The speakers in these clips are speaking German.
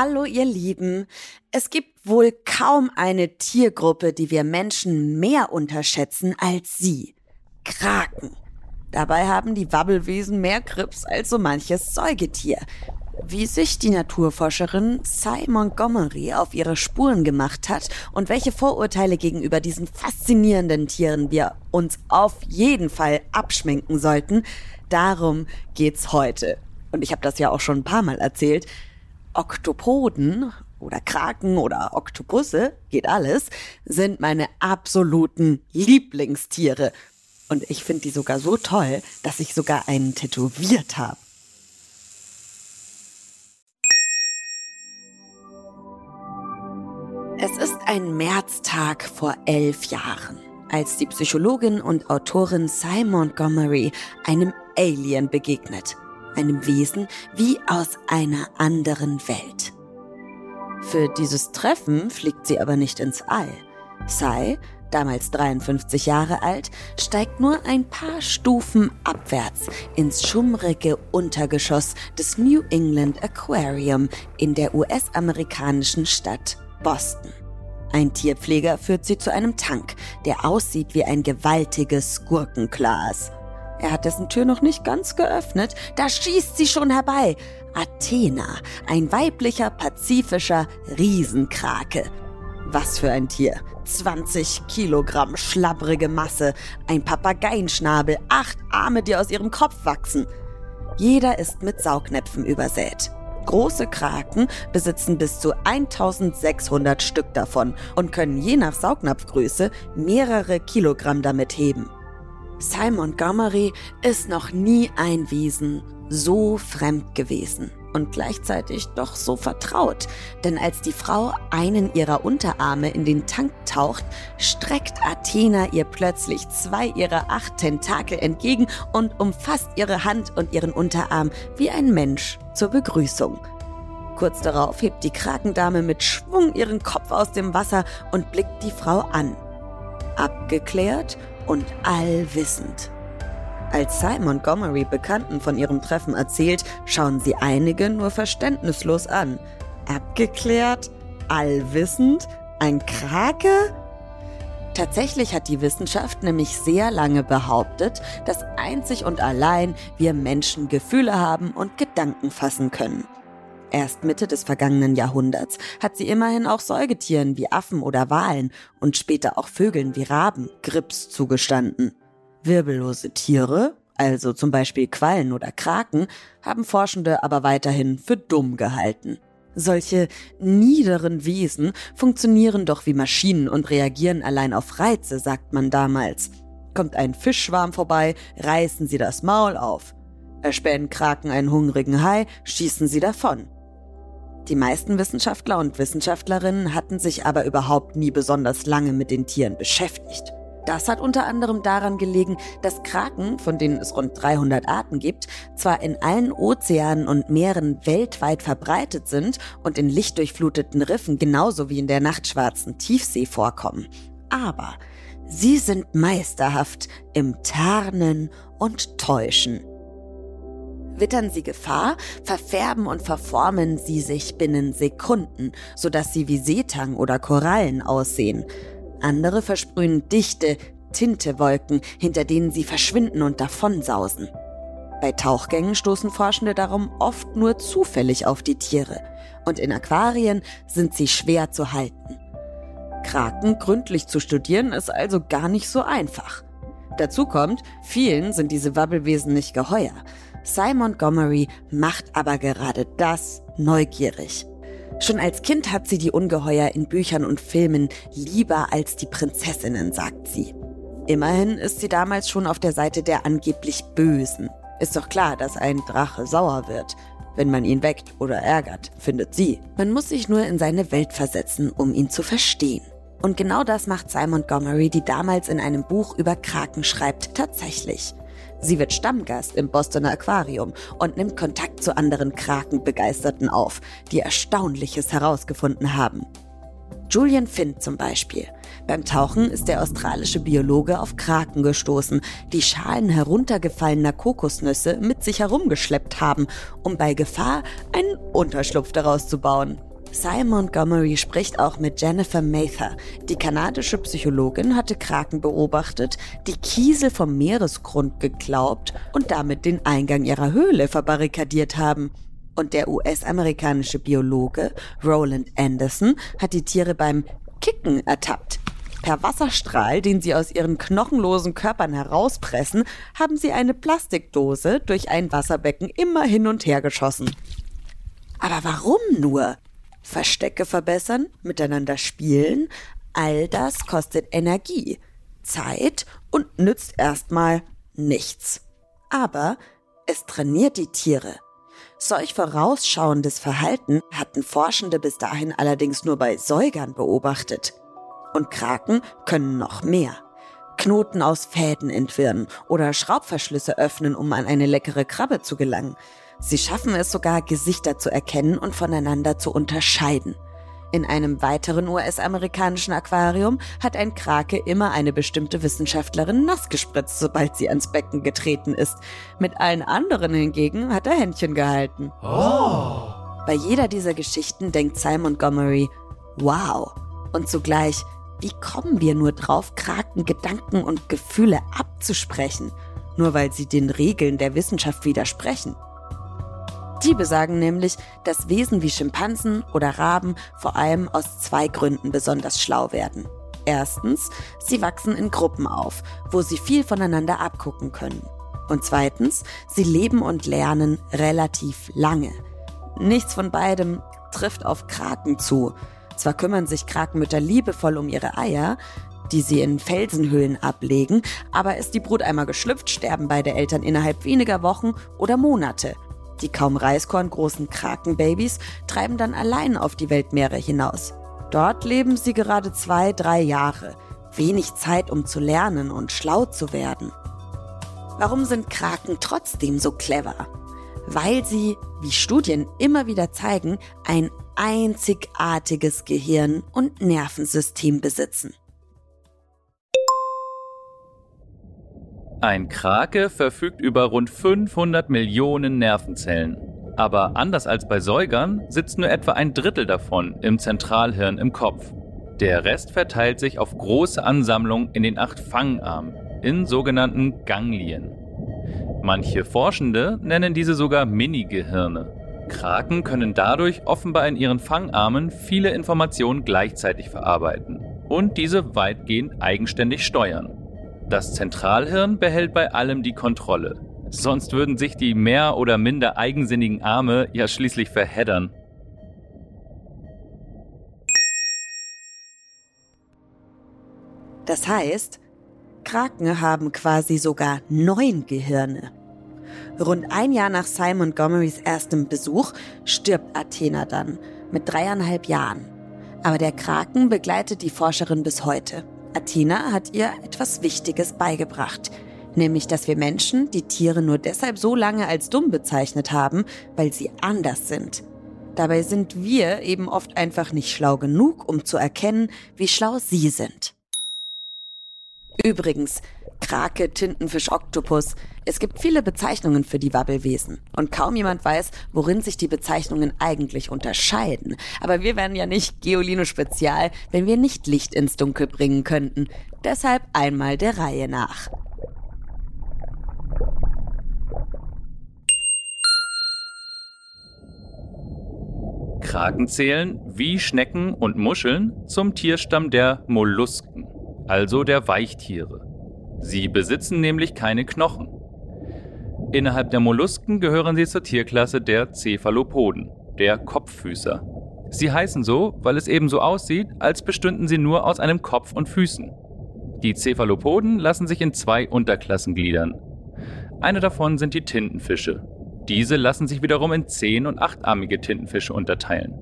Hallo ihr Lieben. Es gibt wohl kaum eine Tiergruppe, die wir Menschen mehr unterschätzen als sie. Kraken. Dabei haben die Wabbelwesen mehr Grips als so manches Säugetier. Wie sich die Naturforscherin Cy Montgomery auf ihre Spuren gemacht hat und welche Vorurteile gegenüber diesen faszinierenden Tieren wir uns auf jeden Fall abschminken sollten, darum geht's heute. Und ich habe das ja auch schon ein paar Mal erzählt. Oktopoden oder Kraken oder Oktopusse, geht alles, sind meine absoluten Lieblingstiere. Und ich finde die sogar so toll, dass ich sogar einen tätowiert habe. Es ist ein Märztag vor elf Jahren, als die Psychologin und Autorin Cy Montgomery einem Alien begegnet einem Wesen wie aus einer anderen Welt. Für dieses Treffen fliegt sie aber nicht ins All. Sai, damals 53 Jahre alt, steigt nur ein paar Stufen abwärts ins schummrige Untergeschoss des New England Aquarium in der US-amerikanischen Stadt Boston. Ein Tierpfleger führt sie zu einem Tank, der aussieht wie ein gewaltiges Gurkenglas. Er hat dessen Tür noch nicht ganz geöffnet, da schießt sie schon herbei. Athena, ein weiblicher pazifischer Riesenkrake. Was für ein Tier. 20 Kilogramm schlabbrige Masse, ein Papageienschnabel, acht Arme, die aus ihrem Kopf wachsen. Jeder ist mit Saugnäpfen übersät. Große Kraken besitzen bis zu 1600 Stück davon und können je nach Saugnapfgröße mehrere Kilogramm damit heben. Simon Montgomery ist noch nie ein Wesen so fremd gewesen und gleichzeitig doch so vertraut. Denn als die Frau einen ihrer Unterarme in den Tank taucht, streckt Athena ihr plötzlich zwei ihrer acht Tentakel entgegen und umfasst ihre Hand und ihren Unterarm wie ein Mensch zur Begrüßung. Kurz darauf hebt die Krakendame mit Schwung ihren Kopf aus dem Wasser und blickt die Frau an. Abgeklärt und allwissend. Als Cy Montgomery Bekannten von ihrem Treffen erzählt, schauen sie einige nur verständnislos an. Abgeklärt? Allwissend? Ein Krake? Tatsächlich hat die Wissenschaft nämlich sehr lange behauptet, dass einzig und allein wir Menschen Gefühle haben und Gedanken fassen können. Erst Mitte des vergangenen Jahrhunderts hat sie immerhin auch Säugetieren wie Affen oder Walen und später auch Vögeln wie Raben Grips zugestanden. Wirbellose Tiere, also zum Beispiel Quallen oder Kraken, haben Forschende aber weiterhin für dumm gehalten. Solche niederen Wesen funktionieren doch wie Maschinen und reagieren allein auf Reize, sagt man damals. Kommt ein Fischschwarm vorbei, reißen sie das Maul auf. Erspähen Kraken einen hungrigen Hai, schießen sie davon. Die meisten Wissenschaftler und Wissenschaftlerinnen hatten sich aber überhaupt nie besonders lange mit den Tieren beschäftigt. Das hat unter anderem daran gelegen, dass Kraken, von denen es rund 300 Arten gibt, zwar in allen Ozeanen und Meeren weltweit verbreitet sind und in lichtdurchfluteten Riffen genauso wie in der nachtschwarzen Tiefsee vorkommen, aber sie sind meisterhaft im Tarnen und Täuschen. Wittern sie Gefahr, verfärben und verformen sie sich binnen Sekunden, sodass sie wie Seetang oder Korallen aussehen. Andere versprühen dichte Tintewolken, hinter denen sie verschwinden und davonsausen. Bei Tauchgängen stoßen Forschende darum oft nur zufällig auf die Tiere und in Aquarien sind sie schwer zu halten. Kraken gründlich zu studieren ist also gar nicht so einfach. Dazu kommt, vielen sind diese Wabbelwesen nicht geheuer. Cy Montgomery macht aber gerade das neugierig. Schon als Kind hat sie die Ungeheuer in Büchern und Filmen lieber als die Prinzessinnen, sagt sie. Immerhin ist sie damals schon auf der Seite der angeblich Bösen. Ist doch klar, dass ein Drache sauer wird, wenn man ihn weckt oder ärgert, findet sie. Man muss sich nur in seine Welt versetzen, um ihn zu verstehen. Und genau das macht Simon Montgomery, die damals in einem Buch über Kraken schreibt, tatsächlich. Sie wird Stammgast im Bostoner Aquarium und nimmt Kontakt zu anderen Krakenbegeisterten auf, die Erstaunliches herausgefunden haben. Julian Finn zum Beispiel. Beim Tauchen ist der australische Biologe auf Kraken gestoßen, die Schalen heruntergefallener Kokosnüsse mit sich herumgeschleppt haben, um bei Gefahr einen Unterschlupf daraus zu bauen. Simon Montgomery spricht auch mit Jennifer Mather. Die kanadische Psychologin hatte Kraken beobachtet, die Kiesel vom Meeresgrund geglaubt und damit den Eingang ihrer Höhle verbarrikadiert haben. Und der US-amerikanische Biologe Roland Anderson hat die Tiere beim Kicken ertappt. Per Wasserstrahl, den sie aus ihren knochenlosen Körpern herauspressen, haben sie eine Plastikdose durch ein Wasserbecken immer hin und her geschossen. Aber warum nur? Verstecke verbessern, miteinander spielen, all das kostet Energie, Zeit und nützt erstmal nichts. Aber es trainiert die Tiere. Solch vorausschauendes Verhalten hatten Forschende bis dahin allerdings nur bei Säugern beobachtet. Und Kraken können noch mehr. Knoten aus Fäden entwirren oder Schraubverschlüsse öffnen, um an eine leckere Krabbe zu gelangen. Sie schaffen es sogar, Gesichter zu erkennen und voneinander zu unterscheiden. In einem weiteren US-amerikanischen Aquarium hat ein Krake immer eine bestimmte Wissenschaftlerin nass gespritzt, sobald sie ans Becken getreten ist. Mit allen anderen hingegen hat er Händchen gehalten. Oh. Bei jeder dieser Geschichten denkt Simon Montgomery, wow. Und zugleich, wie kommen wir nur drauf, Kraken Gedanken und Gefühle abzusprechen, nur weil sie den Regeln der Wissenschaft widersprechen? Die besagen nämlich, dass Wesen wie Schimpansen oder Raben vor allem aus zwei Gründen besonders schlau werden. Erstens, sie wachsen in Gruppen auf, wo sie viel voneinander abgucken können. Und zweitens, sie leben und lernen relativ lange. Nichts von beidem trifft auf Kraken zu. Zwar kümmern sich Krakenmütter liebevoll um ihre Eier, die sie in Felsenhöhlen ablegen, aber ist die Brut einmal geschlüpft, sterben beide Eltern innerhalb weniger Wochen oder Monate – die kaum reiskorngroßen Krakenbabys treiben dann allein auf die Weltmeere hinaus. Dort leben sie gerade zwei, drei Jahre. Wenig Zeit, um zu lernen und schlau zu werden. Warum sind Kraken trotzdem so clever? Weil sie, wie Studien immer wieder zeigen, ein einzigartiges Gehirn und Nervensystem besitzen. Ein Krake verfügt über rund 500 Millionen Nervenzellen. Aber anders als bei Säugern sitzt nur etwa ein Drittel davon im Zentralhirn im Kopf. Der Rest verteilt sich auf große Ansammlungen in den acht Fangarmen, in sogenannten Ganglien. Manche Forschende nennen diese sogar Mini-Gehirne. Kraken können dadurch offenbar in ihren Fangarmen viele Informationen gleichzeitig verarbeiten und diese weitgehend eigenständig steuern. Das Zentralhirn behält bei allem die Kontrolle. Sonst würden sich die mehr oder minder eigensinnigen Arme ja schließlich verheddern. Das heißt, Kraken haben quasi sogar neun Gehirne. Rund ein Jahr nach Simon Montgomerys erstem Besuch stirbt Athena dann mit dreieinhalb Jahren. Aber der Kraken begleitet die Forscherin bis heute. Athena hat ihr etwas Wichtiges beigebracht, nämlich dass wir Menschen die Tiere nur deshalb so lange als dumm bezeichnet haben, weil sie anders sind. Dabei sind wir eben oft einfach nicht schlau genug, um zu erkennen, wie schlau sie sind. Übrigens, Krake, Tintenfisch, Oktopus. Es gibt viele Bezeichnungen für die Wabbelwesen. Und kaum jemand weiß, worin sich die Bezeichnungen eigentlich unterscheiden. Aber wir wären ja nicht Geolino Spezial, wenn wir nicht Licht ins Dunkel bringen könnten. Deshalb einmal der Reihe nach. Kraken zählen, wie Schnecken und Muscheln, zum Tierstamm der Mollusken, also der Weichtiere. Sie besitzen nämlich keine Knochen. Innerhalb der Mollusken gehören sie zur Tierklasse der Cephalopoden, der Kopffüßer. Sie heißen so, weil es eben so aussieht, als bestünden sie nur aus einem Kopf und Füßen. Die Cephalopoden lassen sich in zwei Unterklassen gliedern. Eine davon sind die Tintenfische. Diese lassen sich wiederum in zehn- und achtarmige Tintenfische unterteilen.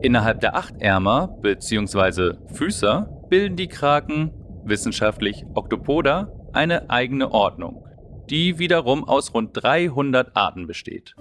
Innerhalb der Achtärmer bzw. Füßer bilden die Kraken, wissenschaftlich Octopoda, eine eigene Ordnung, die wiederum aus rund 300 Arten besteht.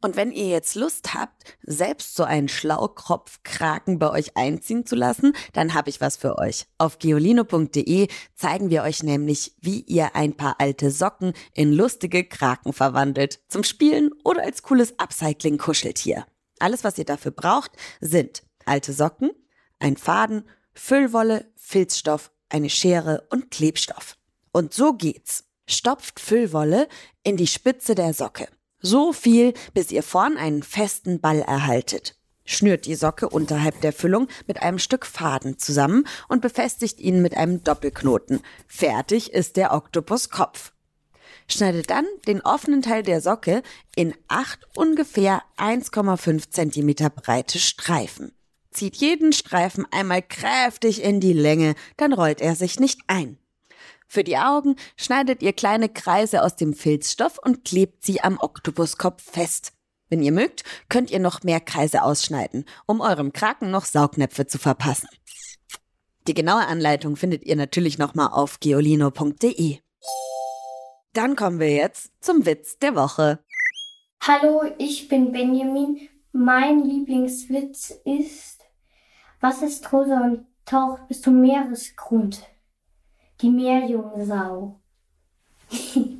Und wenn ihr jetzt Lust habt, selbst so einen Schlaukropfkraken bei euch einziehen zu lassen, dann habe ich was für euch. Auf geolino.de zeigen wir euch nämlich, wie ihr ein paar alte Socken in lustige Kraken verwandelt. Zum Spielen oder als cooles Upcycling-Kuscheltier. Alles, was ihr dafür braucht, sind alte Socken, ein Faden, Füllwolle, Filzstoff, eine Schere und Klebstoff. Und so geht's. Stopft Füllwolle in die Spitze der Socke. So viel, bis ihr vorn einen festen Ball erhaltet. Schnürt die Socke unterhalb der Füllung mit einem Stück Faden zusammen und befestigt ihn mit einem Doppelknoten. Fertig ist der Oktopuskopf. Schneidet dann den offenen Teil der Socke in acht ungefähr 1,5 cm breite Streifen. Zieht jeden Streifen einmal kräftig in die Länge, dann rollt er sich nicht ein. Für die Augen schneidet ihr kleine Kreise aus dem Filzstoff und klebt sie am Oktopuskopf fest. Wenn ihr mögt, könnt ihr noch mehr Kreise ausschneiden, um eurem Kraken noch Saugnäpfe zu verpassen. Die genaue Anleitung findet ihr natürlich nochmal auf geolino.de. Dann kommen wir jetzt zum Witz der Woche. Hallo, ich bin Benjamin. Mein Lieblingswitz ist, was ist rosa und taucht bis zum Meeresgrund? Die Meerjungfrau.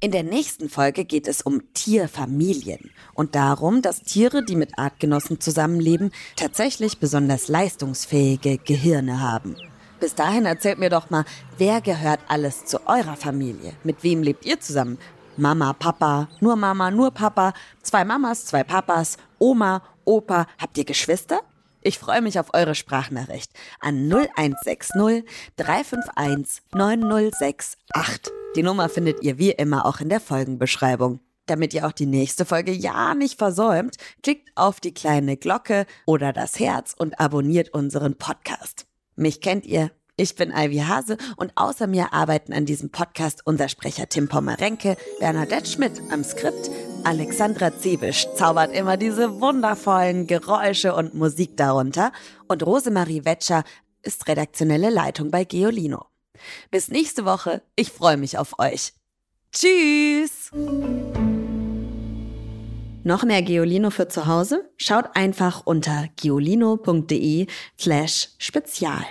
In der nächsten Folge geht es um Tierfamilien und darum, dass Tiere, die mit Artgenossen zusammenleben, tatsächlich besonders leistungsfähige Gehirne haben. Bis dahin erzählt mir doch mal, wer gehört alles zu eurer Familie? Mit wem lebt ihr zusammen? Mama, Papa, nur Mama, nur Papa, zwei Mamas, zwei Papas, Oma, Opa. Habt ihr Geschwister? Ich freue mich auf eure Sprachnachricht an 0160 351 9068. Die Nummer findet ihr wie immer auch in der Folgenbeschreibung. Damit ihr auch die nächste Folge ja nicht versäumt, klickt auf die kleine Glocke oder das Herz und abonniert unseren Podcast. Mich kennt ihr, ich bin Ivy Hase und außer mir arbeiten an diesem Podcast unser Sprecher Tim Pommerenke, Bernadette Schmidt am Skript, Alexandra Zebisch zaubert immer diese wundervollen Geräusche und Musik darunter und Rosemarie Wetscher ist redaktionelle Leitung bei Geolino. Bis nächste Woche, ich freue mich auf euch. Tschüss! Noch mehr Geolino für zu Hause? Schaut einfach unter geolino.de slash spezial.